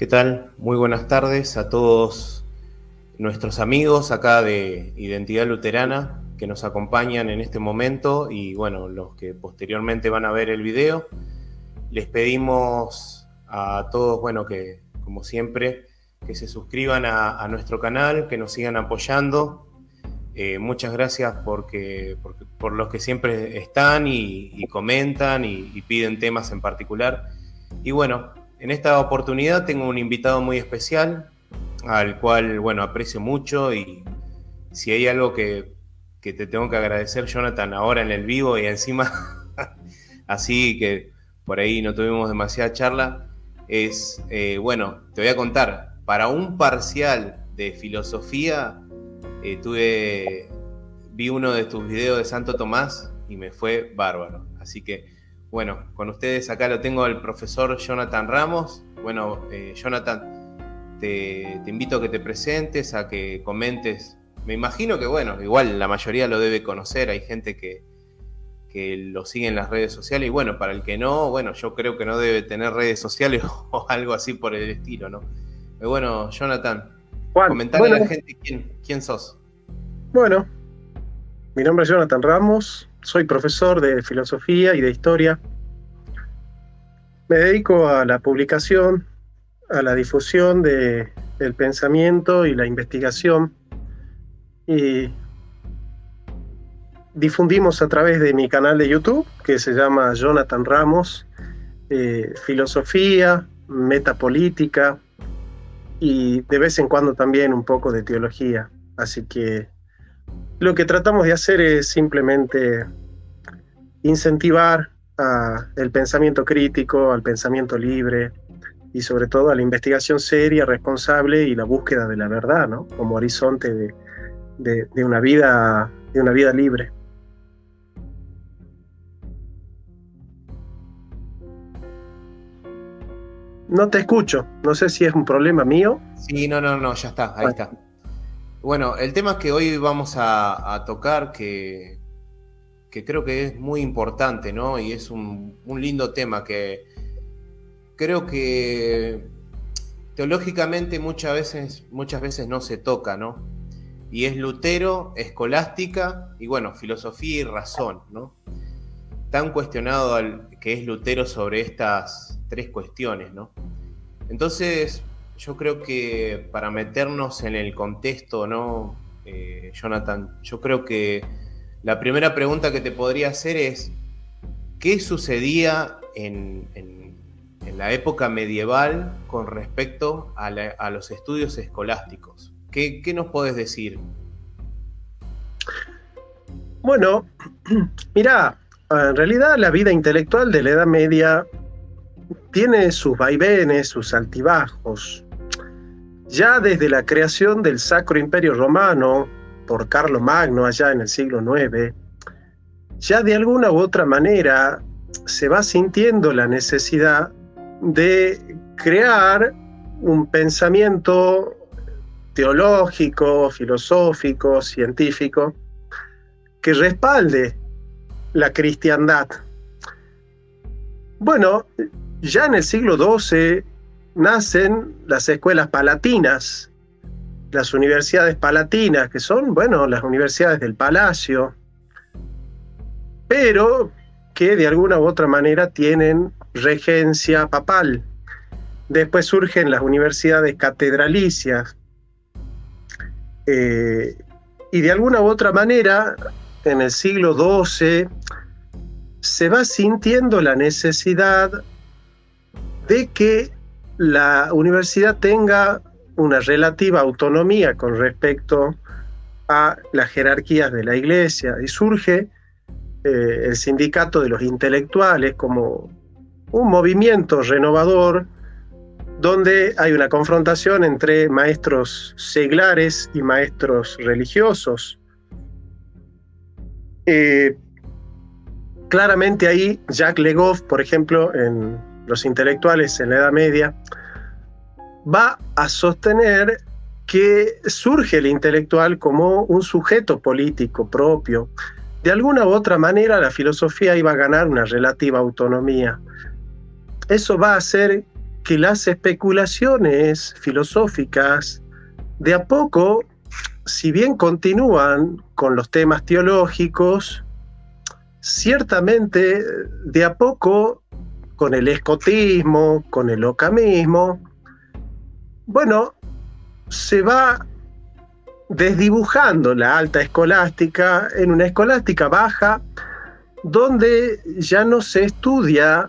¿Qué tal? Muy buenas tardes a todos nuestros amigos acá de Identidad Luterana que nos acompañan en este momento y bueno, los que posteriormente van a ver el video. Les pedimos a todos, bueno, que como siempre, que se suscriban a, nuestro canal, que nos sigan apoyando. Eh, muchas gracias porque, por los que siempre están y, comentan y, y piden temas en particular. Y bueno, en esta oportunidad tengo un invitado muy especial, al cual, bueno, aprecio mucho y si hay algo que, te tengo que agradecer, Jonathan, ahora en el vivo y encima, así que por ahí no tuvimos demasiada charla, es, eh, bueno, te voy a contar, para un parcial de filosofía, eh, tuve, vi uno de tus videos de Santo Tomás y me fue bárbaro. Así que bueno, con ustedes acá lo tengo el profesor Jonathan Ramos. Bueno, eh, Jonathan, te, invito a que te presentes, a que comentes. Me imagino que, bueno, igual la mayoría lo debe conocer, hay gente que, lo sigue en las redes sociales y bueno, para el que no, bueno, yo creo que no debe tener redes sociales o algo así por el estilo, ¿no? Pero bueno, Jonathan, comentarle a la gente quién, quién sos. Bueno, mi nombre es Jonathan Ramos, soy profesor de filosofía y de historia. Me dedico a la publicación, a la difusión del pensamiento y la investigación. Y difundimos a través de mi canal de YouTube, que se llama Jonathan Ramos, eh, filosofía, metapolítica y de vez en cuando también un poco de teología. Así que lo que tratamos de hacer es simplemente incentivar el pensamiento crítico, al pensamiento libre y sobre todo a la investigación seria, responsable y la búsqueda de la verdad, ¿no? Como horizonte de, una, vida, de una vida libre. No te escucho, no sé si es un problema mío. Sí, no, no, no, ya está, ahí está. Bueno, el tema que hoy vamos a, tocar, que, creo que es muy importante, ¿no? Y es un, lindo tema que creo que teológicamente muchas veces, muchas veces no se toca, ¿no? Y es Lutero, escolástica y bueno, filosofía y razón, ¿no? Tan cuestionado que es Lutero sobre estas tres cuestiones, ¿no? Entonces, yo creo que para meternos en el contexto, ¿no? Eh, Jonathan, yo creo que la primera pregunta que te podría hacer es, ¿qué sucedía en, la época medieval con respecto a, los estudios escolásticos? ¿Qué, ¿Qué, nos puedes decir? Bueno, mira, en realidad la vida intelectual de la Edad Media tiene sus vaivenes, sus altibajos. Ya desde la creación del Sacro Imperio Romano por Carlo Magno allá en el siglo IX, ya de alguna u otra manera se va sintiendo la necesidad de crear un pensamiento teológico, filosófico, científico, que respalde la cristiandad. Bueno, ya en el siglo XII nacen las escuelas palatinas, las universidades palatinas, que son, bueno, las universidades del palacio, pero que de alguna u otra manera tienen regencia papal. Después surgen las universidades catedralicias. Eh, y de alguna u otra manera, en el siglo XII, se va sintiendo la necesidad de que la universidad tenga una relativa autonomía con respecto a las jerarquías de la iglesia y surge eh, el sindicato de los intelectuales como un movimiento renovador donde hay una confrontación entre maestros seglares y maestros religiosos. Eh, claramente ahí Jacques Legoff, por ejemplo, en los intelectuales en la Edad Media, va a sostener que surge el intelectual como un sujeto político propio. De alguna u otra manera la filosofía iba a ganar una relativa autonomía. Eso va a hacer que las especulaciones filosóficas de a poco, si bien continúan con los temas teológicos, ciertamente de a poco con el escotismo, con el ocamismo, bueno, se va desdibujando la alta escolástica en una escolástica baja, donde ya no se estudia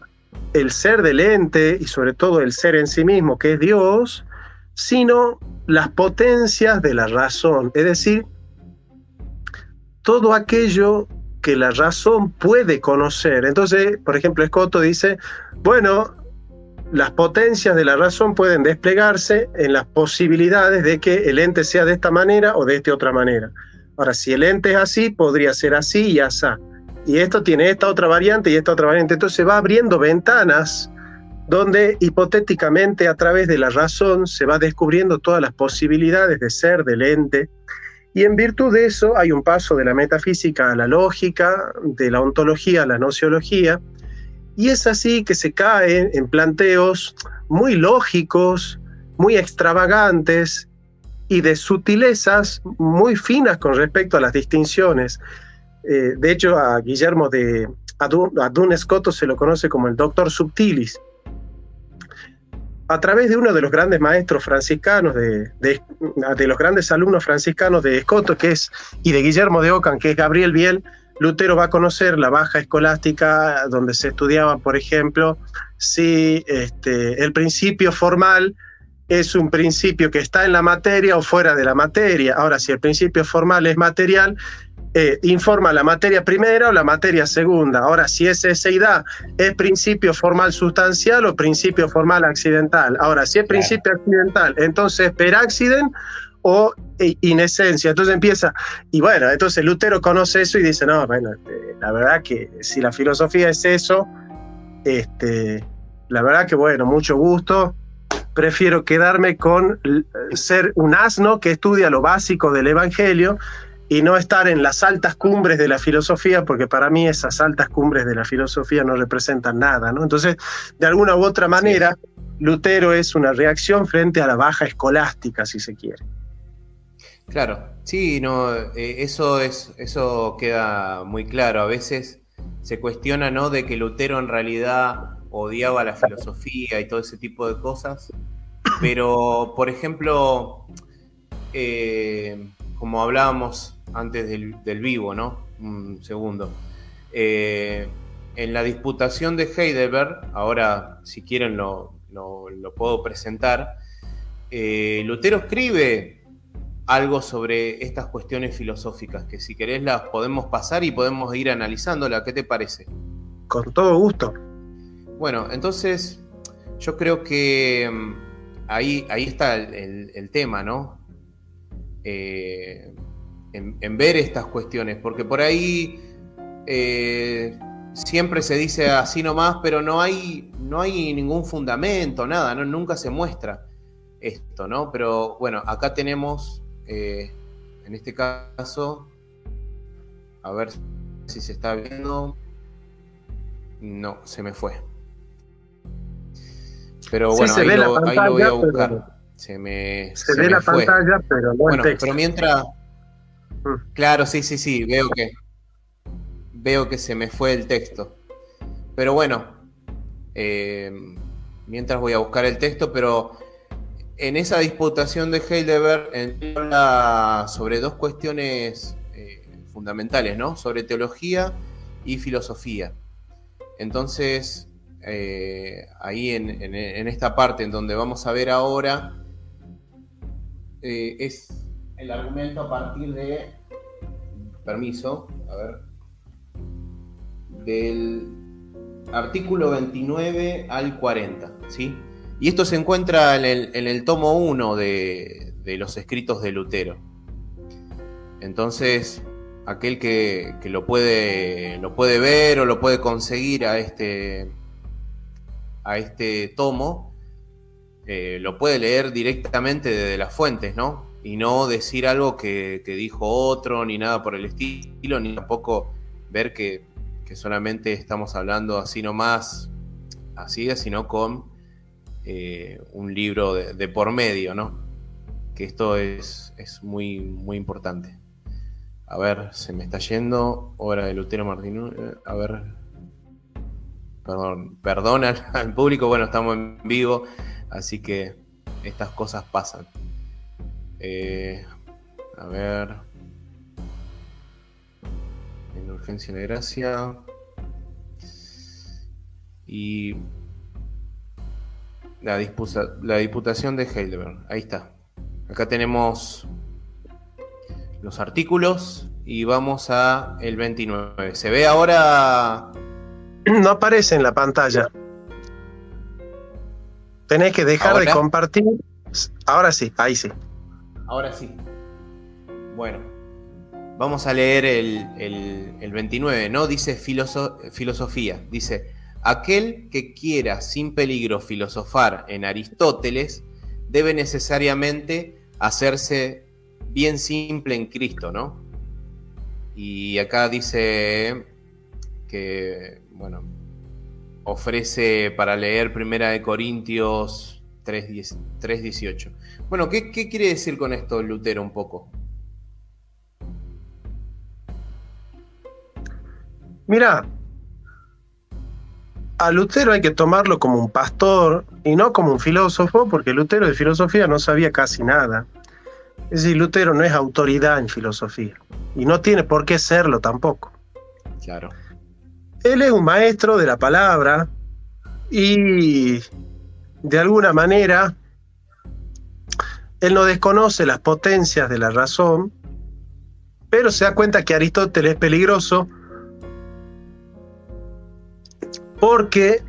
el ser del ente y sobre todo el ser en sí mismo, que es Dios, sino las potencias de la razón, es decir, todo aquello que la razón puede conocer. Entonces, por ejemplo, Escoto dice, bueno, las potencias de la razón pueden desplegarse en las posibilidades de que el ente sea de esta manera o de esta otra manera. Ahora, si el ente es así, podría ser así y así. Y esto tiene esta otra variante y esta otra variante. Entonces va abriendo ventanas donde hipotéticamente a través de la razón se va descubriendo todas las posibilidades de ser del ente y en virtud de eso hay un paso de la metafísica a la lógica, de la ontología a la nociología, y es así que se cae en planteos muy lógicos, muy extravagantes y de sutilezas muy finas con respecto a las distinciones. Eh, de hecho, a Guillermo de Adun, Escoto se lo conoce como el doctor subtilis, a través de uno de los grandes maestros franciscanos, de, de, los grandes alumnos franciscanos de Escoto, que es, y de Guillermo de Ocan, que es Gabriel Biel, Lutero va a conocer la baja escolástica, donde se estudiaba, por ejemplo, si este, el principio formal es un principio que está en la materia o fuera de la materia. Ahora, si el principio formal es material, eh, informa la materia primera o la materia segunda. Ahora, si esa seidad es principio formal sustancial o principio formal accidental. Ahora, si es principio accidental, entonces per accident o eh, in esencia. Entonces empieza, y bueno, entonces Lutero conoce eso y dice, no, bueno, este, la verdad que si la filosofía es eso, este, la verdad que bueno, mucho gusto. Prefiero quedarme con ser un asno que estudia lo básico del Evangelio y no estar en las altas cumbres de la filosofía, porque para mí esas altas cumbres de la filosofía no representan nada, ¿no? Entonces, de alguna u otra manera, Lutero es una reacción frente a la baja escolástica, si se quiere. Claro, sí, no, eh, eso es, eso queda muy claro. A veces se cuestiona, ¿no? De que Lutero en realidad odiaba la filosofía y todo ese tipo de cosas. Pero, por ejemplo, eh, como hablábamos antes del, vivo, ¿no? Un segundo. Eh, en la disputación de Heidelberg, ahora si quieren lo, puedo presentar, eh, Lutero escribe algo sobre estas cuestiones filosóficas, que si querés las podemos pasar y podemos ir analizándola. ¿Qué te parece? Con todo gusto. Bueno, entonces yo creo que mm, ahí, ahí está el, tema, ¿no? Eh, en, ver estas cuestiones, porque por ahí eh, siempre se dice así nomás, pero no hay, no hay ningún fundamento, nada, ¿no? nunca se muestra esto, ¿no? Pero bueno, acá tenemos, eh, en este caso, a ver si se está viendo. No, se me fue. Pero bueno, ahí, lo, voy a buscar. Se me, se, ve la pantalla, pero bueno, pero mientras, Mm. Claro, sí, sí, sí, veo que veo que se me fue el texto. Pero bueno, eh, mientras voy a buscar el texto, pero en esa disputación de Heidelberg habla sobre dos cuestiones eh, fundamentales, ¿no? Sobre teología y filosofía. Entonces, eh, ahí en, en, esta parte en donde vamos a ver ahora, es el argumento a partir de, permiso, a ver, del artículo 29 al 40, ¿sí? Y esto se encuentra en el, tomo 1 de, los escritos de Lutero. Entonces, aquel que, lo, puede, lo puede ver o lo puede conseguir a este, a este tomo, eh, lo puede leer directamente desde las fuentes, ¿no? y no decir algo que, dijo otro, ni nada por el estilo, ni tampoco ver que, solamente estamos hablando así nomás, así, sino con eh, un libro de, por medio, ¿no? Que esto es, es, muy, muy importante. A ver, se me está yendo. Hora de Lutero Martín. Eh, a ver. Perdón, perdón al, público. Bueno, estamos en vivo. Así que estas cosas pasan. Eh, a ver. En urgencia de gracia. Y la, la Diputación de Heidelberg. Ahí está. Acá tenemos los artículos y vamos a el 29. ¿Se ve ahora? No aparece en la pantalla. Tenés que dejar de compartir. Ahora sí, ahí sí. Ahora sí. Bueno, vamos a leer el, el 29, ¿no? Dice filosofía. Dice, Aquel que quiera sin peligro filosofar en Aristóteles debe necesariamente hacerse bien simple en Cristo, ¿no? Y acá dice que, bueno, ofrece para leer Primera de Corintios 3.18. Bueno, ¿qué, ¿qué quiere decir con esto Lutero un poco? Mira, a Lutero hay que tomarlo como un pastor y no como un filósofo, porque Lutero de filosofía no sabía casi nada. Es decir, Lutero no es autoridad en filosofía y no tiene por qué serlo tampoco. Claro. Él es un maestro de la palabra y de alguna manera él no desconoce las potencias de la razón, pero se da cuenta que Aristóteles es peligroso porque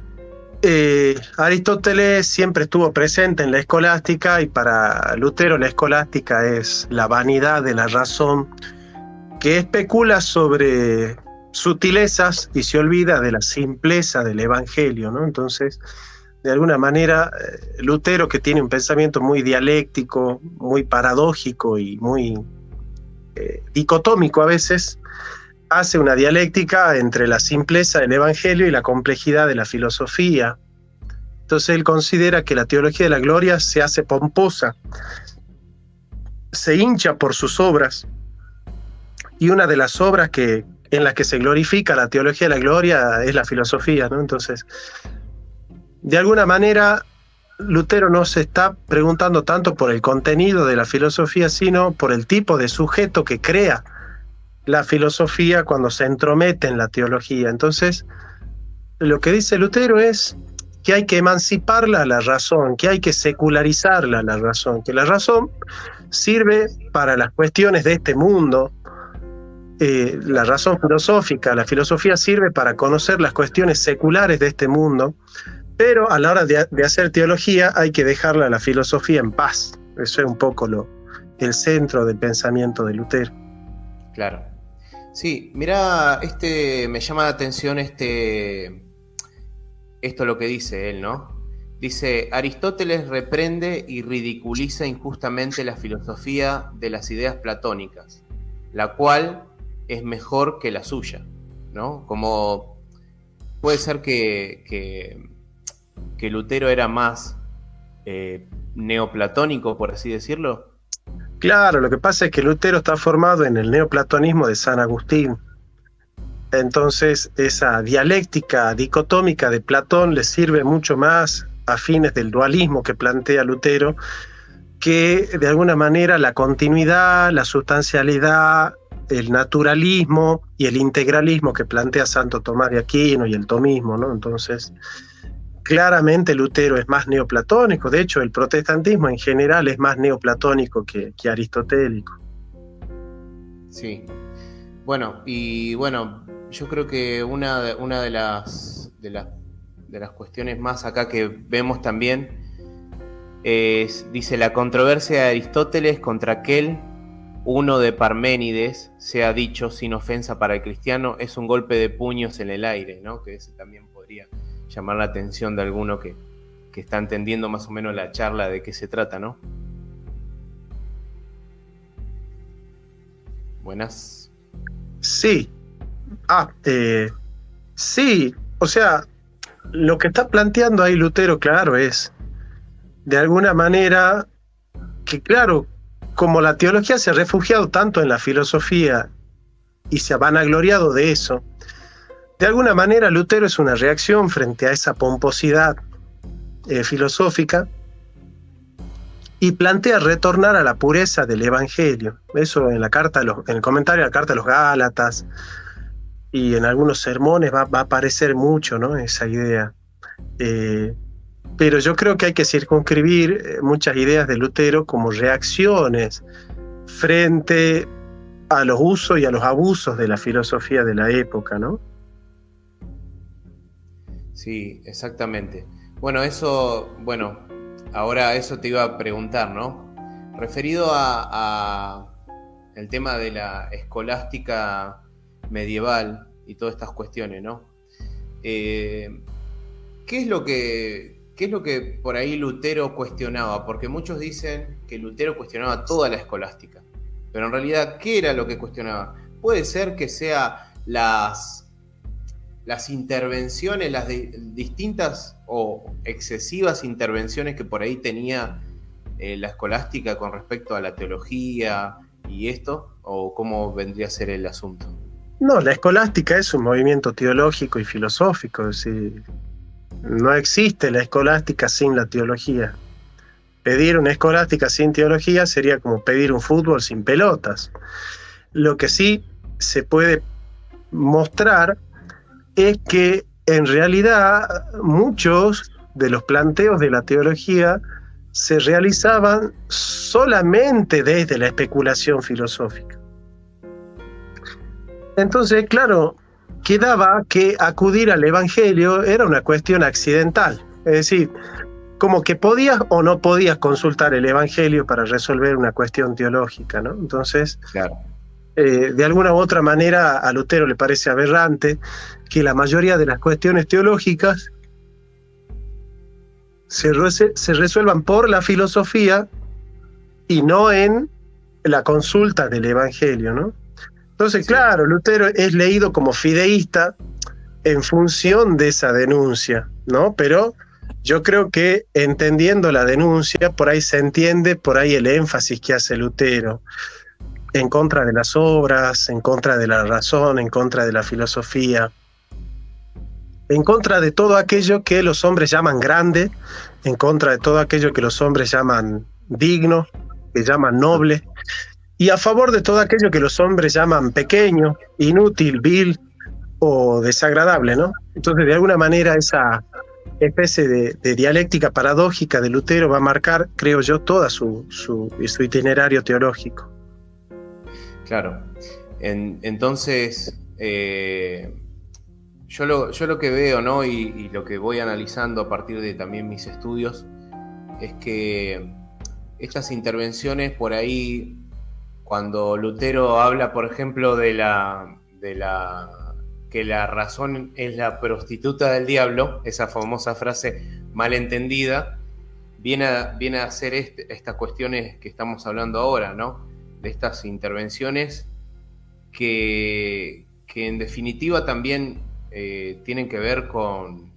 eh, Aristóteles siempre estuvo presente en la escolástica y para Lutero la escolástica es la vanidad de la razón que especula sobre sutilezas y se olvida de la simpleza del Evangelio, ¿no? Entonces, de alguna manera, eh, Lutero, que tiene un pensamiento muy dialéctico, muy paradójico y muy eh, dicotómico a veces, hace una dialéctica entre la simpleza del Evangelio y la complejidad de la filosofía. Entonces él considera que la teología de la gloria se hace pomposa, se hincha por sus obras, y una de las obras que, en las que se glorifica la teología la gloria es la filosofía, ¿no? Entonces, de alguna manera, Lutero no se está preguntando tanto por el contenido de la filosofía, sino por el tipo de sujeto que crea la filosofía cuando se entromete en la teología. Entonces, lo que dice Lutero es que hay que emanciparla a la razón, que hay que secularizarla a la razón, que la razón sirve para las cuestiones de este mundo, eh, la razón filosófica, la filosofía sirve para conocer las cuestiones seculares de este mundo, pero a la hora de, hacer teología hay que dejarla a la filosofía en paz. Eso es un poco lo, el centro del pensamiento de Lutero. Claro. Sí, mira, este me llama la atención este esto lo que dice él, ¿no? Dice, Aristóteles reprende y ridiculiza injustamente la filosofía de las ideas platónicas, la cual es mejor que la suya, ¿no? Como puede ser que, que, Lutero era más eh, neoplatónico, por así decirlo. Claro, lo que pasa es que Lutero está formado en el neoplatonismo de San Agustín. Entonces, esa dialéctica dicotómica de Platón le sirve mucho más a fines del dualismo que plantea Lutero que de alguna manera la continuidad, la sustancialidad, el naturalismo y el integralismo que plantea Santo Tomás de Aquino y el tomismo, ¿no? Entonces, claramente Lutero es más neoplatónico, de hecho el protestantismo en general es más neoplatónico que, aristotélico. Sí, bueno, y bueno, yo creo que una de, una de, las, de, de las cuestiones más acá que vemos también es, dice, la controversia de Aristóteles contra aquel uno de Parménides, se ha dicho sin ofensa para el cristiano, es un golpe de puños en el aire, ¿no? Que ese también podría llamar la atención de alguno que, está entendiendo más o menos la charla de qué se trata, ¿no? Buenas. Sí. Ah, eh, sí. O sea, lo que está planteando ahí Lutero, claro, es de alguna manera, que claro, como la teología se ha refugiado tanto en la filosofía y se ha vanagloriado de eso, de alguna manera Lutero es una reacción frente a esa pomposidad eh, filosófica y plantea retornar a la pureza del Evangelio. Eso en la carta, en el comentario de la carta de los Gálatas y en algunos sermones va, a aparecer mucho, ¿no? Esa idea. Eh, pero yo creo que hay que circunscribir eh, muchas ideas de Lutero como reacciones frente a los usos y a los abusos de la filosofía de la época, ¿no? Sí, exactamente. Bueno, eso, bueno, ahora eso te iba a preguntar, ¿no? Referido a, el tema de la escolástica medieval y todas estas cuestiones, ¿no? Eh, ¿Qué es lo que ¿Qué es lo que por ahí Lutero cuestionaba? Porque muchos dicen que Lutero cuestionaba toda la escolástica. Pero en realidad, ¿qué era lo que cuestionaba? Puede ser que sea las, las intervenciones, las distintas o excesivas intervenciones que por ahí tenía eh, la escolástica con respecto a la teología y esto, o cómo vendría a ser el asunto. No, la escolástica es un movimiento teológico y filosófico. Es no existe la escolástica sin la teología. Pedir una escolástica sin teología sería como pedir un fútbol sin pelotas. Lo que sí se puede mostrar es que en realidad muchos de los planteos de la teología se realizaban solamente desde la especulación filosófica. Entonces, claro, quedaba que acudir al Evangelio era una cuestión accidental. Es decir, como que podías o no podías consultar el Evangelio para resolver una cuestión teológica, ¿no? Entonces, eh, de alguna u otra manera a Lutero le parece aberrante que la mayoría de las cuestiones teológicas se, se resuelvan por la filosofía y no en la consulta del Evangelio, ¿no? Entonces, claro, Lutero es leído como fideísta en función de esa denuncia, ¿no? Pero yo creo que entendiendo la denuncia, por ahí se entiende, por ahí el énfasis que hace Lutero en contra de las obras, en contra de la razón, en contra de la filosofía, en contra de todo aquello que los hombres llaman grande, en contra de todo aquello que los hombres llaman digno, que llaman noble, y a favor de todo aquello que los hombres llaman pequeño, inútil, vil o desagradable, ¿no? Entonces, de alguna manera, esa especie de, dialéctica paradójica de Lutero va a marcar, creo yo, todo su, su, itinerario teológico. Claro. entonces, eh, yo, lo, yo lo que veo, ¿no? Y, y lo que voy analizando a partir de también mis estudios, es que estas intervenciones por ahí cuando Lutero habla, por ejemplo, de la, de la que la razón es la prostituta del diablo, esa famosa frase malentendida, viene a, viene a hacer estas cuestiones que estamos hablando ahora, ¿no? De estas intervenciones que, que en definitiva también eh, tienen que ver con,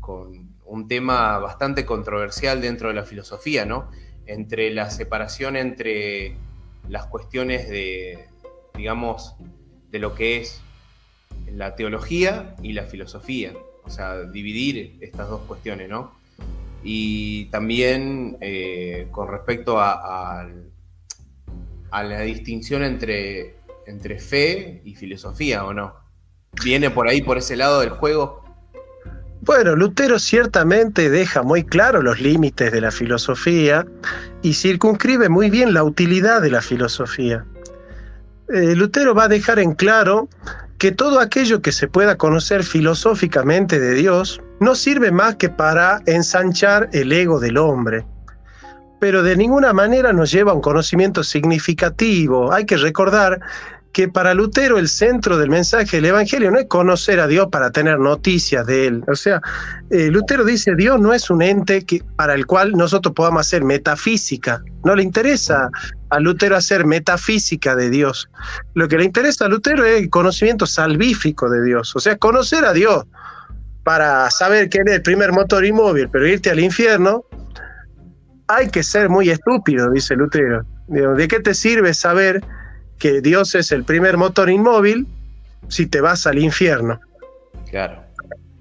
con un tema bastante controversial dentro de la filosofía, ¿no? Entre la separación entre las cuestiones de, digamos, de lo que es la teología y la filosofía, o sea, dividir estas dos cuestiones, ¿no? Y también eh, con respecto a, a, la distinción entre, entre fe y filosofía, ¿o no? ¿Viene por ahí, por ese lado del juego? Bueno, Lutero ciertamente deja muy claro los límites de la filosofía y circunscribe muy bien la utilidad de la filosofía. Eh, Lutero va a dejar en claro que todo aquello que se pueda conocer filosóficamente de Dios no sirve más que para ensanchar el ego del hombre, pero de ninguna manera nos lleva a un conocimiento significativo. Hay que recordar que para Lutero el centro del mensaje del Evangelio no es conocer a Dios para tener noticias de Él. O sea, eh, Lutero dice, Dios no es un ente que, para el cual nosotros podamos hacer metafísica. No le interesa a Lutero hacer metafísica de Dios. Lo que le interesa a Lutero es el conocimiento salvífico de Dios. O sea, conocer a Dios para saber que Él es el primer motor inmóvil, pero irte al infierno hay que ser muy estúpido, dice Lutero. ¿De qué te sirve saber que Dios es el primer motor inmóvil si te vas al infierno? Claro.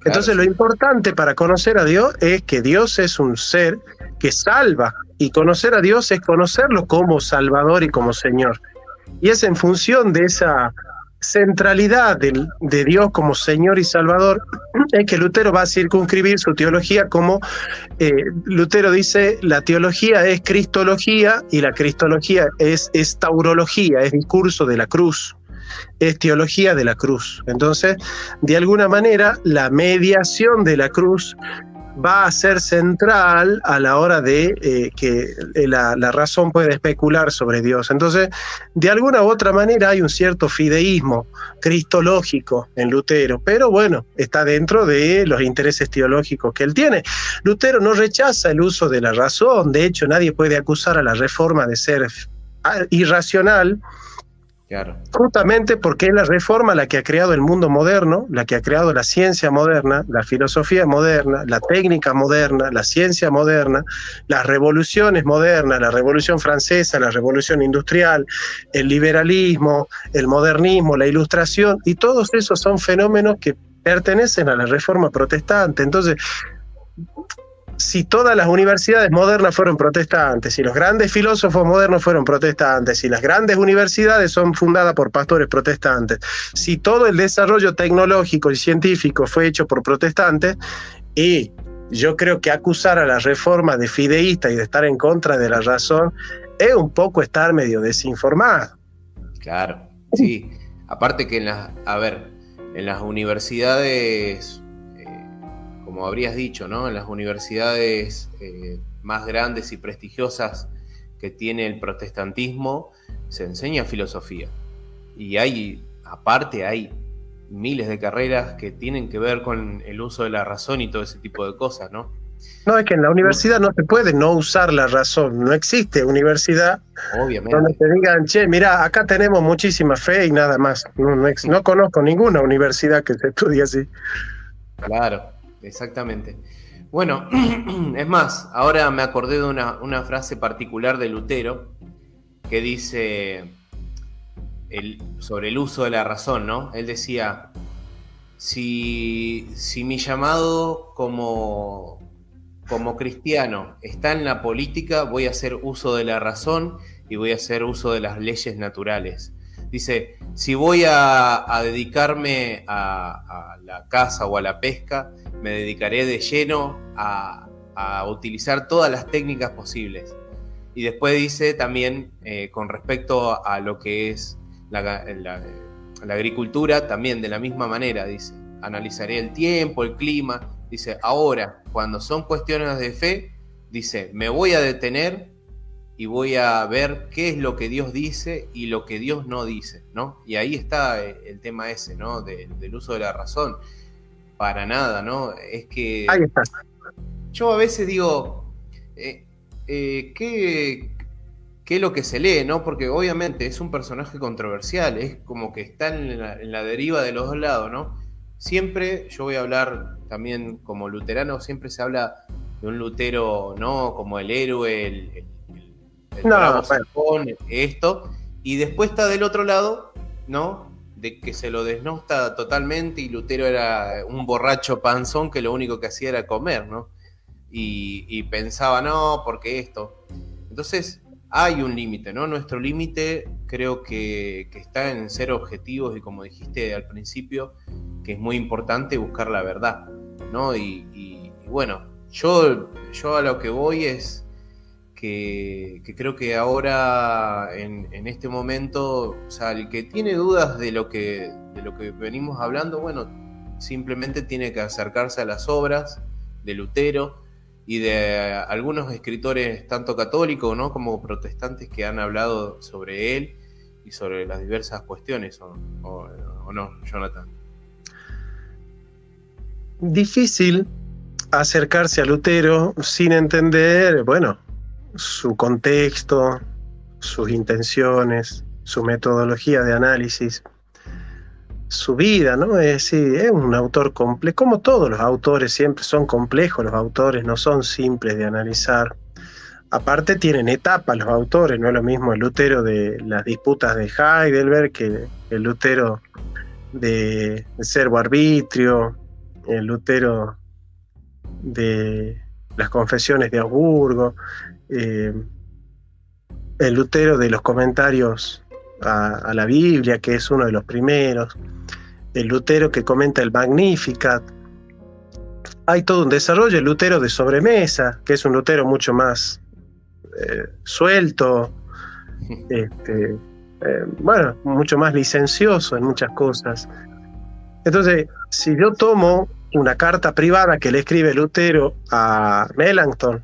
Entonces lo importante para conocer a Dios es que Dios es un ser que salva y conocer a Dios es conocerlo como Salvador y como Señor. Y es en función de esa centralidad de, Dios como Señor y Salvador, es que Lutero va a circunscribir su teología como, eh, Lutero dice, la teología es cristología y la cristología es, es taurología, es discurso de la cruz, es teología de la cruz. Entonces, de alguna manera, la mediación de la cruz va a ser central a la hora de eh, que eh, la, razón puede especular sobre Dios. Entonces, de alguna u otra manera hay un cierto fideísmo cristológico en Lutero, pero bueno, está dentro de los intereses teológicos que él tiene. Lutero no rechaza el uso de la razón, de hecho nadie puede acusar a la reforma de ser ah, irracional, Justamente porque es la reforma la que ha creado el mundo moderno, la que ha creado la ciencia moderna, la filosofía moderna, la técnica moderna, la ciencia moderna, las revoluciones modernas, la revolución francesa, la revolución industrial, el liberalismo, el modernismo, la ilustración, y todos esos son fenómenos que pertenecen a la reforma protestante. Entonces, si todas las universidades modernas fueron protestantes, si los grandes filósofos modernos fueron protestantes, si las grandes universidades son fundadas por pastores protestantes, si todo el desarrollo tecnológico y científico fue hecho por protestantes, y yo creo que acusar a la reforma de fideísta y de estar en contra de la razón es un poco estar medio desinformado. Claro, sí. Aparte que en las, a ver, en las universidades como habrías dicho, ¿no? En las universidades eh, más grandes y prestigiosas que tiene el protestantismo, se enseña filosofía. Y hay, aparte, hay miles de carreras que tienen que ver con el uso de la razón y todo ese tipo de cosas, ¿no? No, es que en la universidad no se puede no usar la razón. No existe universidad Obviamente. donde te digan, che, mira, acá tenemos muchísima fe y nada más. No, no, no conozco ninguna universidad que se estudie así. Claro, exactamente. Bueno, es más, ahora me acordé de una, frase particular de Lutero que dice sobre el uso de la razón, ¿no? Él decía, si, si mi llamado como, como cristiano está en la política, voy a hacer uso de la razón y voy a hacer uso de las leyes naturales. Dice, si voy a, dedicarme a, la caza o a la pesca, me dedicaré de lleno a, utilizar todas las técnicas posibles. Y después dice también, eh, con respecto a lo que es la, agricultura, también de la misma manera, dice, analizaré el tiempo, el clima, dice, ahora, cuando son cuestiones de fe, dice, me voy a detener y voy a ver qué es lo que Dios dice y lo que Dios no dice, ¿no? Y ahí está eh, el tema ese, ¿no? del uso de la razón. Para nada, ¿no? Es que... Ahí está. Yo a veces digo, eh, eh, ¿qué, es lo que se lee, ¿no? Porque obviamente es un personaje controversial, es como que está en la, deriva de los dos lados, ¿no? Siempre, yo voy a hablar también como luterano, siempre se habla de un Lutero, ¿no? Como el héroe, el no, esto, y después está del otro lado, ¿no? De que se lo desnosta totalmente y Lutero era un borracho panzón que lo único que hacía era comer, ¿no? Y, pensaba, no, porque esto. Entonces, hay un límite, ¿no? Nuestro límite creo que, está en ser objetivos y como dijiste al principio, que es muy importante buscar la verdad, ¿no? Y, y bueno, yo, yo a lo que voy es que, creo que ahora, en, este momento, o sea, el que tiene dudas de lo que, de lo que venimos hablando, bueno, simplemente tiene que acercarse a las obras de Lutero y de algunos escritores, tanto católicos ¿no? como protestantes, que han hablado sobre él y sobre las diversas cuestiones, o, o no, Jonathan. Difícil acercarse a Lutero sin entender, bueno, su contexto, sus intenciones, su metodología de análisis, su vida, ¿no? Es decir, es un autor complejo, como todos los autores siempre son complejos, los autores no son simples de analizar. aparte tienen etapas los autores, no es lo mismo el Lutero de las disputas de Heidelberg que el Lutero de, servo arbitrio, el Lutero de las confesiones de Augsburgo, eh, el Lutero de los comentarios a, la Biblia, que es uno de los primeros, el Lutero que comenta el Magnificat. Hay todo un desarrollo, el Lutero de sobremesa, que es un Lutero mucho más eh, suelto, este, eh, bueno, mucho más licencioso en muchas cosas. Entonces, si yo tomo una carta privada que le escribe Lutero a Melanchthon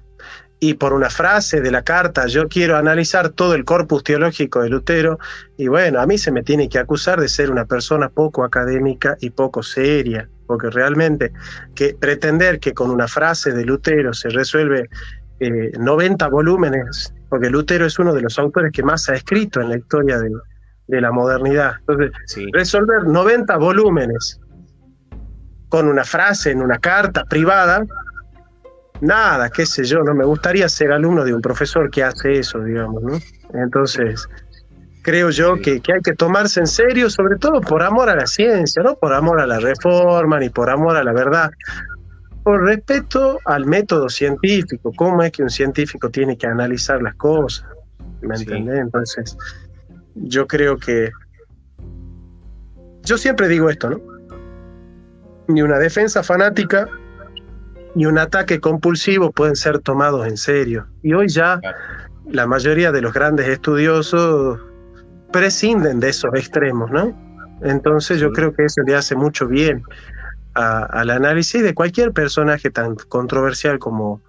y por una frase de la carta yo quiero analizar todo el corpus teológico de Lutero, y bueno, a mí se me tiene que acusar de ser una persona poco académica y poco seria, porque realmente que pretender que con una frase de Lutero se resuelve 90 eh, volúmenes porque Lutero es uno de los autores que más ha escrito en la historia de, la modernidad. Entonces, resolver 90 volúmenes con una frase en una carta privada, nada, qué sé yo, no me gustaría ser alumno de un profesor que hace eso, digamos, ¿no? Entonces, creo yo que, que, hay que tomarse en serio, sobre todo por amor a la ciencia, no por amor a la reforma ni por amor a la verdad, por respeto al método científico, cómo es que un científico tiene que analizar las cosas, ¿me entendés? Entonces, yo creo que... Yo siempre digo esto, ¿no? Ni una defensa fanática ni un ataque compulsivo pueden ser tomados en serio. Y hoy ya la mayoría de los grandes estudiosos prescinden de esos extremos, ¿no? Entonces yo creo que eso le hace mucho bien al análisis de cualquier personaje tan controversial como,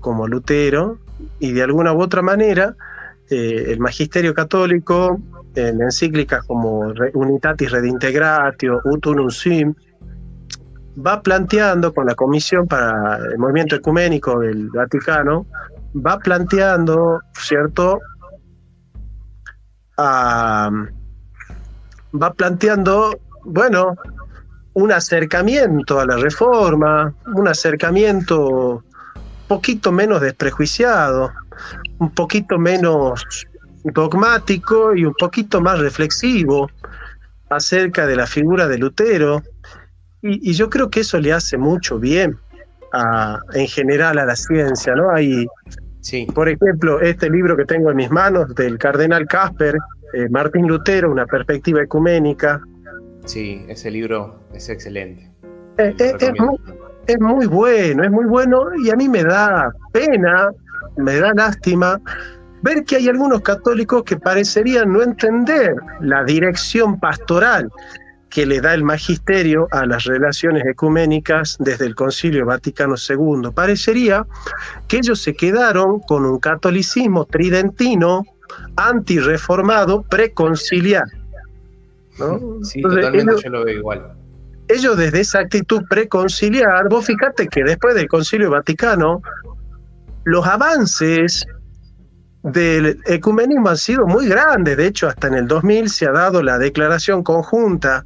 como Lutero y de alguna u otra manera eh, el magisterio católico en encíclicas como Unitatis Redintegratio, Utunum Sim, va planteando con la Comisión para el Movimiento Ecuménico del Vaticano, va planteando, ¿cierto? va planteando, bueno, un acercamiento a la reforma, un acercamiento un poquito menos desprejuiciado, un poquito menos dogmático y un poquito más reflexivo acerca de la figura de Lutero. Y, yo creo que eso le hace mucho bien en general a la ciencia, ¿no? Hay, sí. por ejemplo, este libro que tengo en mis manos del cardenal Casper, eh, Martín Lutero, una perspectiva ecuménica, Sí, ese libro es excelente. Eh, eh, es, muy, bueno, es muy bueno y a mí me da pena, me da lástima ver que hay algunos católicos que parecerían no entender la dirección pastoral que le da el magisterio a las relaciones ecuménicas desde el Concilio Vaticano II. Parecería que ellos se quedaron con un catolicismo tridentino, antireformado, preconciliar Sí, totalmente yo lo veo igual. Ellos desde esa actitud preconciliar, vos fíjate que después del Concilio Vaticano, los avances del ecumenismo han sido muy grandes. De hecho, hasta en el 2000 se ha dado la declaración conjunta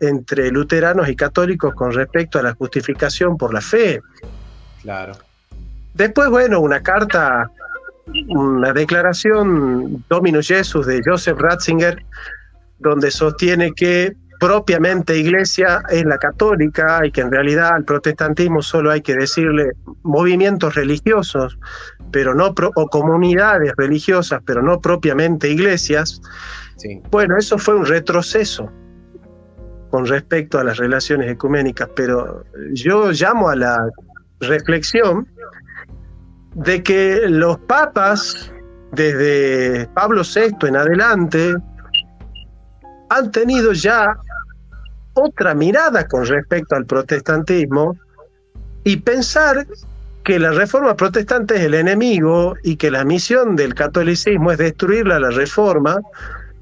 entre luteranos y católicos con respecto a la justificación por la fe. Claro. Después, bueno, una carta, una declaración Dominus Jesus de Joseph Ratzinger, donde sostiene que propiamente iglesia es la católica y que en realidad al protestantismo solo hay que decirle movimientos religiosos, pero no o comunidades religiosas, pero no propiamente iglesias. Bueno, eso fue un retroceso con respecto a las relaciones ecuménicas, pero yo llamo a la reflexión de que los papas, desde Pablo VI en adelante, han tenido ya otra mirada con respecto al protestantismo y pensar que la reforma protestante es el enemigo y que la misión del catolicismo es destruirla la reforma,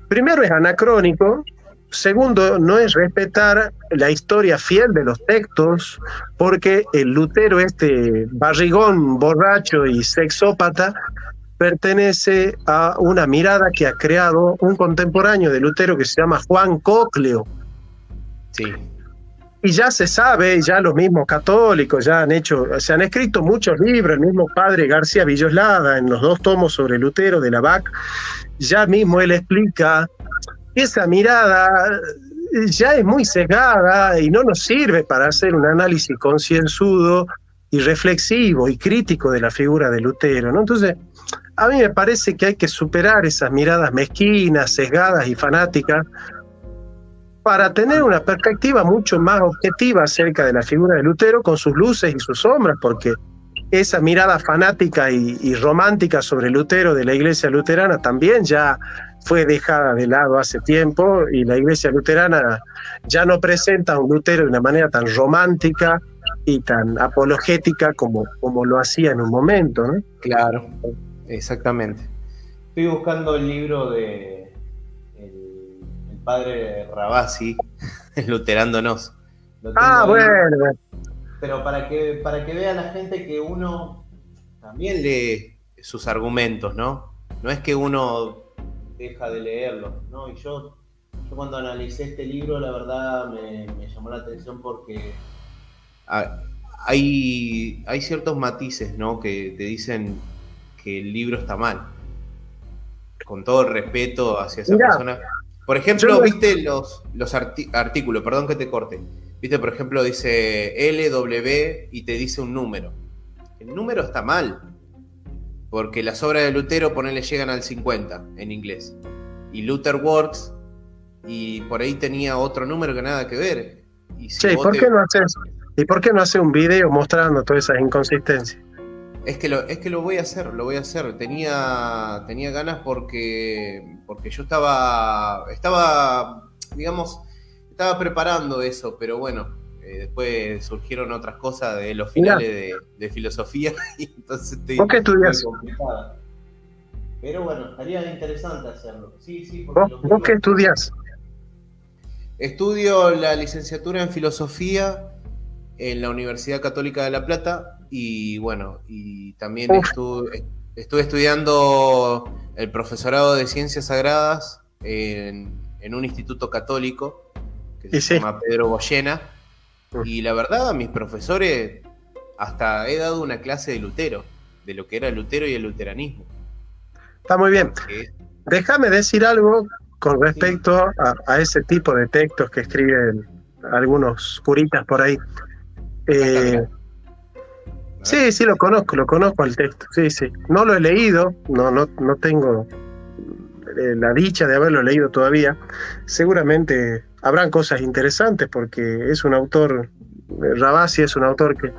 primero es anacrónico, segundo no es respetar la historia fiel de los textos, porque el Lutero, este barrigón borracho y sexópata, pertenece a una mirada que ha creado un contemporáneo de Lutero que se llama Juan Cocleo. Sí. y ya se sabe, ya los mismos católicos ya han hecho, se han escrito muchos libros, el mismo padre García Villoslada en los dos tomos sobre Lutero de la BAC, ya mismo él explica esa mirada ya es muy cegada y no nos sirve para hacer un análisis concienzudo y reflexivo y crítico de la figura de Lutero, ¿no? Entonces, a mí me parece que hay que superar esas miradas mezquinas, sesgadas y fanáticas para tener una perspectiva mucho más objetiva acerca de la figura de Lutero con sus luces y sus sombras, porque esa mirada fanática y, romántica sobre Lutero de la iglesia luterana también ya fue dejada de lado hace tiempo y la iglesia luterana ya no presenta a un Lutero de una manera tan romántica y tan apologética como, como lo hacía en un momento. ¿no? Claro, exactamente. Estoy buscando el libro de el, padre Rabasi, Luterándonos. Ah, bueno. Pero para que, para que vea la gente que uno también lee sus argumentos, ¿no? No es que uno deja de leerlo, ¿no? Y yo, yo cuando analicé este libro, la verdad me, llamó la atención porque hay, hay ciertos matices, ¿no? Que te dicen que el libro está mal. Con todo el respeto hacia esa persona. Por ejemplo, viste los, los artículos, perdón que te corte. Viste, por ejemplo, dice LW y te dice un número. El número está mal. Porque las obras de Lutero, ponele, llegan al 50 en inglés. Y Luther Works, y por ahí tenía otro número que nada que ver. Y sí, ¿por qué no haces, ¿y por qué no hace un video mostrando todas esas inconsistencias? Es que, lo, es que lo voy a hacer, lo voy a hacer. Tenía, tenía ganas porque, porque yo estaba, estaba, digamos, estaba preparando eso, pero bueno, eh, después surgieron otras cosas de los finales de, filosofía y entonces estoy ¿Vos qué estudias? Pero bueno, estaría interesante hacerlo. Sí, sí, ¿Vos, qué estudias? Estudio la licenciatura en filosofía en la Universidad Católica de La Plata y bueno, y también estuve, estudiando el profesorado de Ciencias Sagradas en, un instituto católico que se llama Pedro Boyena y la verdad, a mis profesores, hasta he dado una clase de Lutero, de lo que era Lutero y el luteranismo. Está muy bien. Déjame decir algo con respecto a, ese tipo de textos que escriben algunos curitas por ahí. Eh, sí, sí, lo conozco, lo conozco al texto. Sí, sí. No lo he leído, no, no, no tengo eh, la dicha de haberlo leído todavía. Seguramente habrán cosas interesantes porque es un autor, Rabasi es un autor que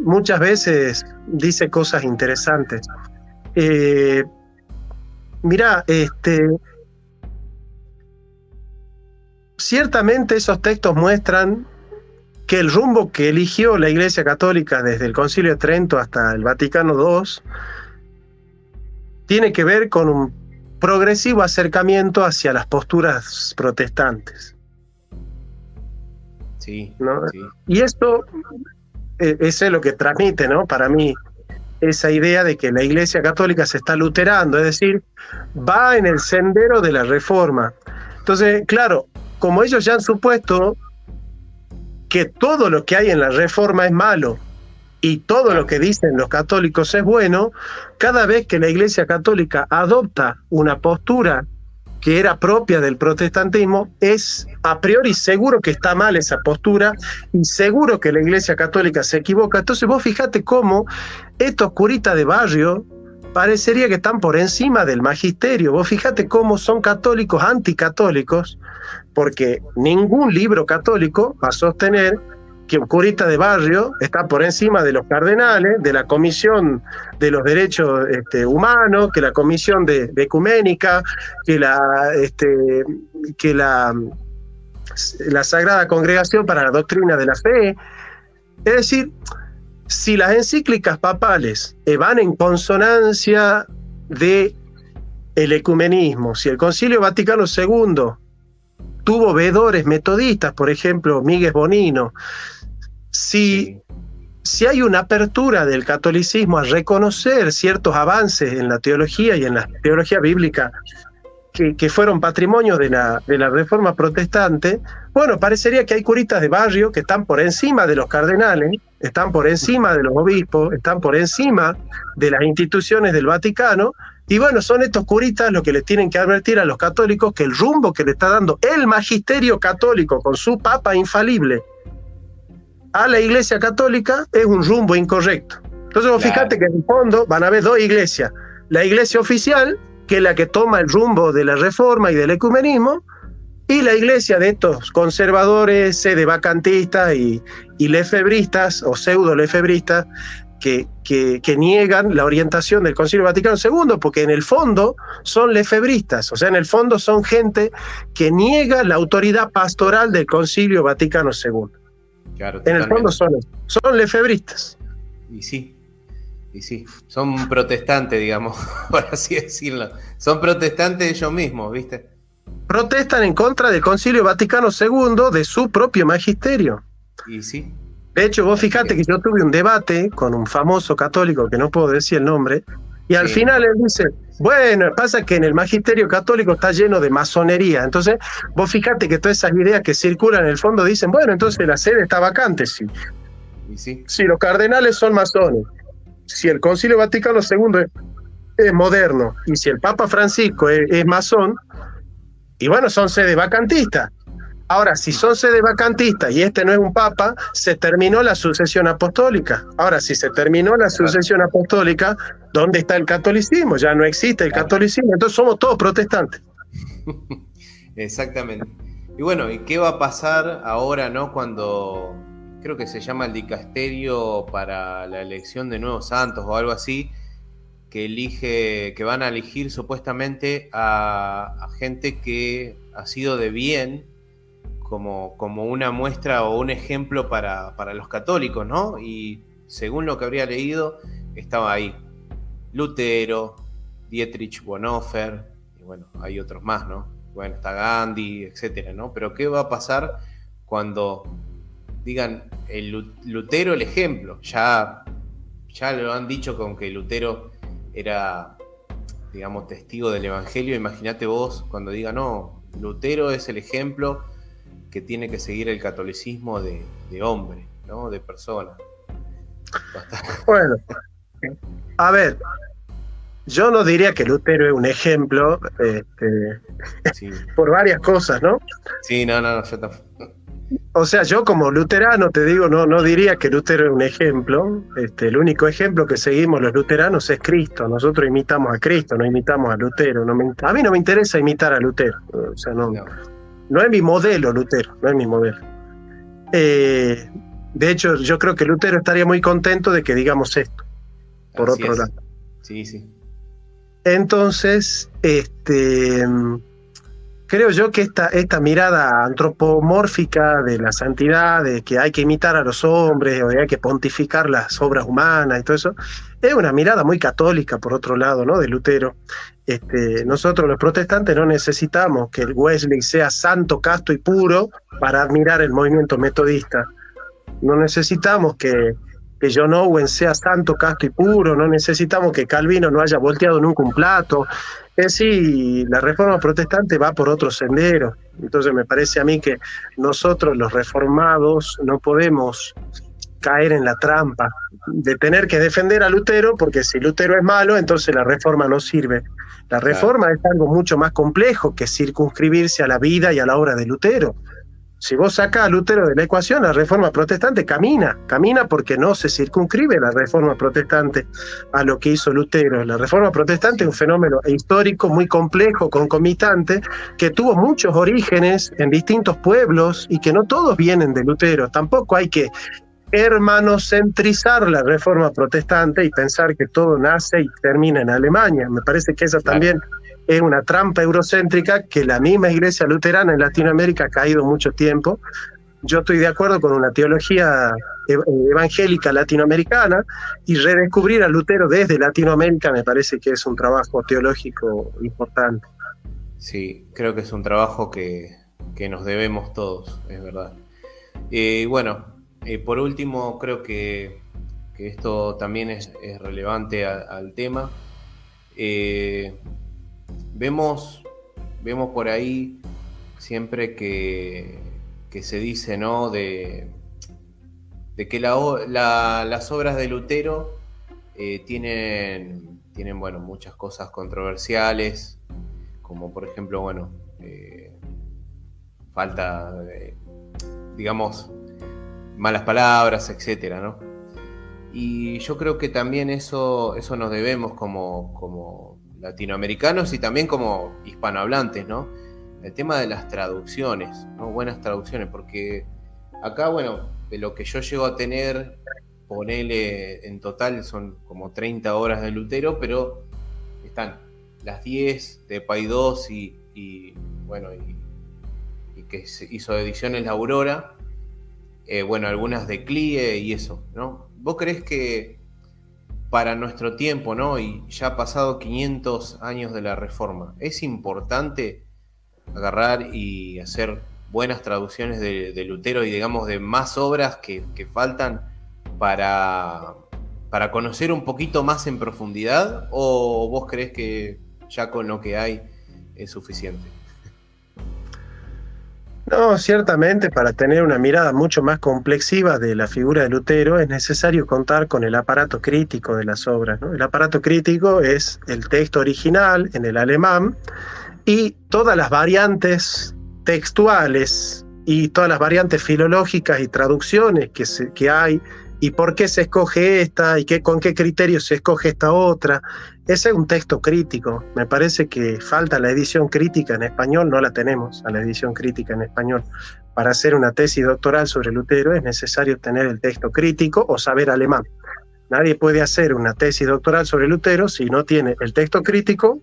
muchas veces dice cosas interesantes. Eh, mira, este, ciertamente esos textos muestran que el rumbo que eligió la Iglesia Católica desde el Concilio de Trento hasta el Vaticano II tiene que ver con un progresivo acercamiento hacia las posturas protestantes. Sí, Y esto eh, es lo que transmite, ¿no? Para mí, esa idea de que la Iglesia Católica se está luterando, es decir, va en el sendero de la reforma. Entonces, claro, como ellos ya han supuesto que todo lo que hay en la reforma es malo y todo lo que dicen los católicos es bueno, cada vez que la Iglesia Católica adopta una postura que era propia del protestantismo, es a priori seguro que está mal esa postura y seguro que la Iglesia Católica se equivoca. Entonces vos fíjate cómo estos curitas de barrio parecería que están por encima del magisterio. Vos fíjate cómo son católicos anticatólicos, porque ningún libro católico va a sostener que un curita de barrio está por encima de los cardenales, de la Comisión de los Derechos este, Humanos, que la Comisión de, Ecuménica, que la, este, que la, Sagrada Congregación para la Doctrina de la Fe. Es decir, si las encíclicas papales van en consonancia de el ecumenismo, si el Concilio Vaticano II tuvo veedores metodistas, por ejemplo, Miguel Bonino, si, si hay una apertura del catolicismo a reconocer ciertos avances en la teología y en la teología bíblica que, fueron patrimonio de la, de la reforma protestante, bueno, parecería que hay curitas de barrio que están por encima de los cardenales, están por encima de los obispos, están por encima de las instituciones del Vaticano, y bueno, son estos curitas los que les tienen que advertir a los católicos que el rumbo que le está dando el magisterio católico con su papa infalible a la iglesia católica es un rumbo incorrecto. Entonces vos fíjate que en el fondo van a haber dos iglesias. La iglesia oficial, que es la que toma el rumbo de la reforma y del ecumenismo, y la iglesia de estos conservadores, sede vacantistas y, y lefebristas o pseudo lefebristas que, que, niegan la orientación del Concilio Vaticano II, porque en el fondo son lefebristas, o sea, en el fondo son gente que niega la autoridad pastoral del Concilio Vaticano II. en el fondo son, son lefebristas. Y sí, y sí, son protestantes, digamos, por así decirlo. Son protestantes ellos mismos, ¿viste? Protestan en contra del Concilio Vaticano II, de su propio magisterio. Y sí. De hecho, vos fijate que yo tuve un debate con un famoso católico, que no puedo decir el nombre, y al final él dice, bueno, pasa que en el magisterio católico está lleno de masonería. Entonces, vos fijate que todas esas ideas que circulan en el fondo dicen, bueno, entonces la sede está vacante, sí. Y sí. Si los cardenales son masones, si el Concilio Vaticano II es, moderno y si el Papa Francisco es, es masón, y bueno, son sede vacantistas. Ahora, si son sede vacantista y este no es un papa, se terminó la sucesión apostólica. Ahora, si se terminó la sucesión apostólica, ¿dónde está el catolicismo? Ya no existe el catolicismo, entonces somos todos protestantes. Exactamente. Y bueno, ¿y qué va a pasar ahora, no? Cuando creo que se llama el dicasterio para la elección de nuevos santos o algo así, que elige, que van a elegir supuestamente a, a gente que ha sido de bien como, como una muestra o un ejemplo para, los católicos, ¿no? Y según lo que habría leído, estaba ahí Lutero, Dietrich Bonhoeffer, y bueno, hay otros más, ¿no? Bueno, está Gandhi, etcétera, ¿no? Pero ¿qué va a pasar cuando digan el Lutero el ejemplo? Ya, ya lo han dicho con que Lutero era, digamos, testigo del Evangelio. Imagínate vos cuando digan, no, Lutero es el ejemplo que tiene que seguir el catolicismo de, hombre, ¿no? De persona. Bueno, a ver, yo no diría que Lutero es un ejemplo este, por varias cosas, ¿no? Sí, no, no, yo tampoco. O sea, yo como luterano te digo, no, no diría que Lutero es un ejemplo. Este, el único ejemplo que seguimos los luteranos es Cristo. Nosotros imitamos a Cristo, no imitamos a Lutero. No a mí no me interesa imitar a Lutero. O sea, no. No es mi modelo, Lutero, no es mi modelo. Eh, de hecho, yo creo que Lutero estaría muy contento de que digamos esto, por otro lado. Sí, sí. Entonces, este, creo yo que esta, esta mirada antropomórfica de la santidad, de que hay que imitar a los hombres, o de hay que pontificar las obras humanas y todo eso, es una mirada muy católica, por otro lado, ¿no? De Lutero. Este, nosotros los protestantes no necesitamos que el Wesley sea santo, casto y puro para admirar el movimiento metodista. No necesitamos que, que John Owen sea santo, casto y puro, no necesitamos que Calvino no haya volteado nunca un plato. Es decir, la reforma protestante va por otro sendero. Entonces me parece a mí que nosotros los reformados no podemos caer en la trampa de tener que defender a Lutero, porque si Lutero es malo, entonces la reforma no sirve. La reforma es algo mucho más complejo que circunscribirse a la vida y a la obra de Lutero. Si vos sacás a Lutero de la ecuación, la reforma protestante camina, camina porque no se circunscribe la reforma protestante a lo que hizo Lutero. La reforma protestante es un fenómeno histórico muy complejo, concomitante, que tuvo muchos orígenes en distintos pueblos y que no todos vienen de Lutero. Tampoco hay que hermanocentrizar la reforma protestante y pensar que todo nace y termina en Alemania. Me parece que esa también es una trampa eurocéntrica que la misma iglesia luterana en Latinoamérica ha caído mucho tiempo. Yo estoy de acuerdo con una teología evangélica latinoamericana y redescubrir a Lutero desde Latinoamérica me parece que es un trabajo teológico importante. Sí, creo que es un trabajo que, nos debemos todos, es verdad. Y eh, bueno, eh, por último, creo que, esto también es, relevante al tema. Eh, vemos vemos por ahí siempre que, se dice, ¿no? De, de que las obras de Lutero eh, tienen, tienen, bueno, muchas cosas controversiales, como por ejemplo, bueno, falta, digamos, malas palabras, etcétera, ¿no? Y yo creo que también eso, eso nos debemos como, como latinoamericanos y también como hispanohablantes, ¿no? El tema de las traducciones, ¿no? Buenas traducciones, porque acá, bueno, de lo que yo llego a tener, ponele en total son como 30 horas de Lutero, pero están las 10 de Paidós y, bueno, y, que hizo ediciones La Aurora, eh, bueno, algunas de Clie y eso, ¿no? ¿Vos crees que para nuestro tiempo, ¿no? Y ya ha pasado 500 años de la Reforma, ¿es importante agarrar y hacer buenas traducciones de, Lutero y digamos de más obras que, faltan para, para conocer un poquito más en profundidad? ¿O vos crees que ya con lo que hay es suficiente? No, ciertamente para tener una mirada mucho más complexiva de la figura de Lutero es necesario contar con el aparato crítico de las obras. El aparato crítico es el texto original en el alemán y todas las variantes textuales y todas las variantes filológicas y traducciones que, que hay y por qué se escoge esta y qué, con qué criterio se escoge esta otra. Ese es un texto crítico. Me parece que falta la edición crítica en español, no la tenemos a la edición crítica en español. Para hacer una tesis doctoral sobre Lutero es necesario tener el texto crítico o saber alemán. Nadie puede hacer una tesis doctoral sobre Lutero si no tiene el texto crítico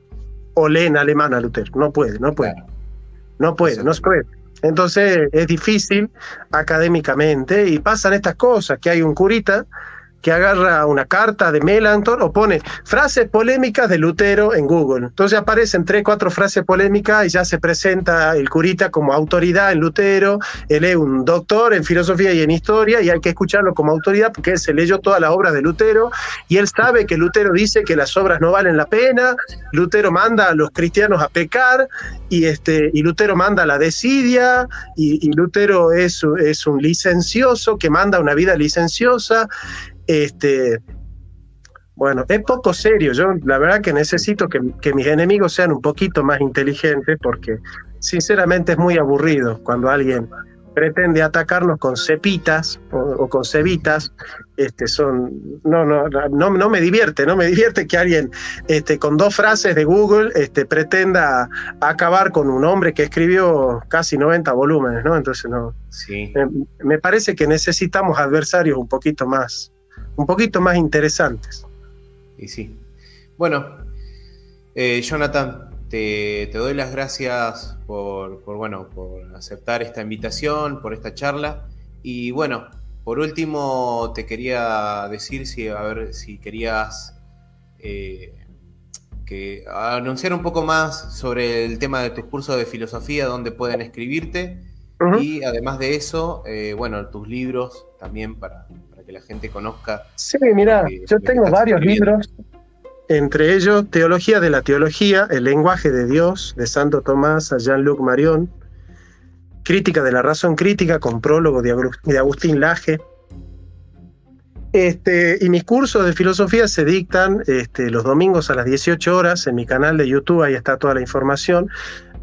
o lee en alemán a Lutero. No puede, no puede. No puede, no se puede. Entonces es difícil académicamente y pasan estas cosas, que hay un curita que agarra una carta de Melanchthon o pone frases polémicas de Lutero en Google. Entonces aparecen tres, cuatro frases polémicas y ya se presenta el curita como autoridad en Lutero. Él es un doctor en filosofía y en historia y hay que escucharlo como autoridad porque él se leyó todas las obras de Lutero y él sabe que Lutero dice que las obras no valen la pena. Lutero manda a los cristianos a pecar y, este, y Lutero manda la desidia y, y Lutero es, es un licencioso que manda una vida licenciosa. Este, bueno, es poco serio. Yo la verdad que necesito que, mis enemigos sean un poquito más inteligentes porque sinceramente es muy aburrido cuando alguien pretende atacarnos con cepitas o, con cebitas, este, son, no, no, no, no, me divierte, no me divierte que alguien este, con dos frases de Google este, pretenda acabar con un hombre que escribió casi 90 volúmenes, ¿no? Entonces no. Sí. me parece que necesitamos adversarios un poquito más, un poquito más interesantes. Y sí. Bueno, eh, Jonathan, te, doy las gracias por, bueno, por aceptar esta invitación, por esta charla. Y bueno, por último, te quería decir si, a ver, si querías eh, que anunciar un poco más sobre el tema de tus cursos de filosofía, donde pueden escribirte. Y además de eso, eh, bueno, tus libros también para, la gente conozca. Sí, mira, yo tengo varios libros, entre ellos Teología de la Teología, El lenguaje de Dios, de Santo Tomás a Jean-Luc Marion, Crítica de la Razón Crítica, con prólogo de Agustín Laje. Este, y mis cursos de filosofía se dictan este, los domingos a las 18 horas en mi canal de YouTube, ahí está toda la información.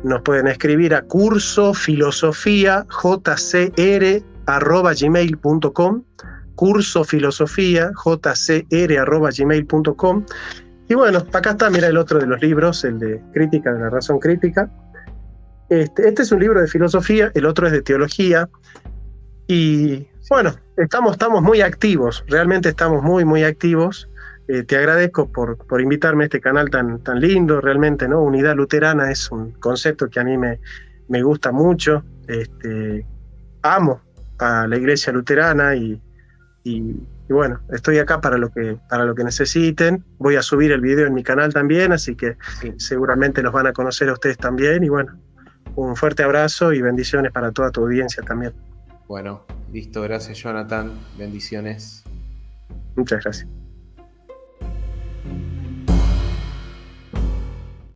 Nos pueden escribir a curso filosofía gmail.com curso filosofía jcr.gmail.com y bueno, acá está, mira el otro de los libros, el de Crítica de la Razón Crítica. Este, este es un libro de filosofía, el otro es de teología. Y bueno, estamos, estamos muy activos, realmente estamos muy, muy activos. Eh, te agradezco por, por, invitarme a este canal tan, tan lindo, realmente, ¿no? Unidad luterana es un concepto que a mí me, me gusta mucho. Este, amo a la iglesia luterana y, y, bueno, estoy acá para lo, que, para lo que necesiten. Voy a subir el video en mi canal también, así que seguramente los van a conocer a ustedes también. Y bueno, un fuerte abrazo y bendiciones para toda tu audiencia también. Bueno, listo, gracias Jonathan, bendiciones. Muchas gracias.